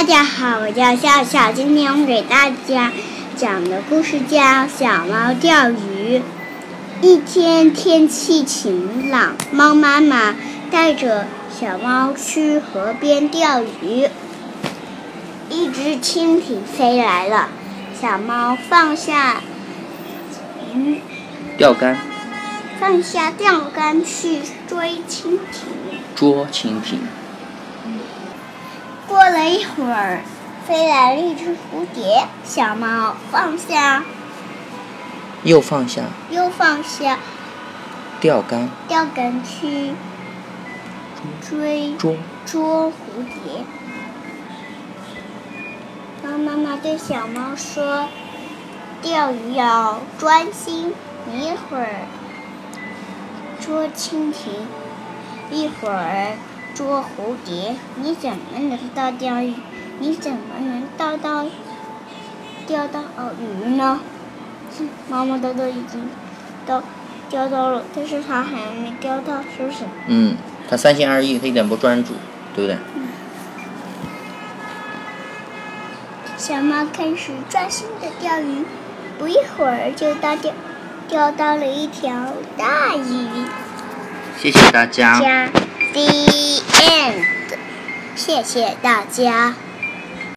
大家好，我叫笑笑，今天我给大家讲的故事叫《小猫钓鱼》。一天天气晴朗，猫妈妈带着小猫去河边钓鱼。一只蜻蜓飞来了，小猫放下鱼钓竿，放下钓竿去追蜻蜓。捉蜻蜓。一会儿，飞来了一只蝴蝶，小猫放下。又放下。又放下。钓竿，钓竿去追。捉。捉蝴蝶。猫妈妈对小猫说：“钓鱼要专心，你一会儿捉蜻蜓，一会儿捉蝴蝶，你怎么能到钓鱼？你怎么能钓到钓到鱼呢？”妈妈都都已经都钓到了，但是它还没钓到，是不是？嗯，他三心二意，他一点不专注，对不对？小猫开始专心的钓鱼，不一会儿就到钓钓到了一条大鱼。谢谢大家。加 The end，谢谢大家。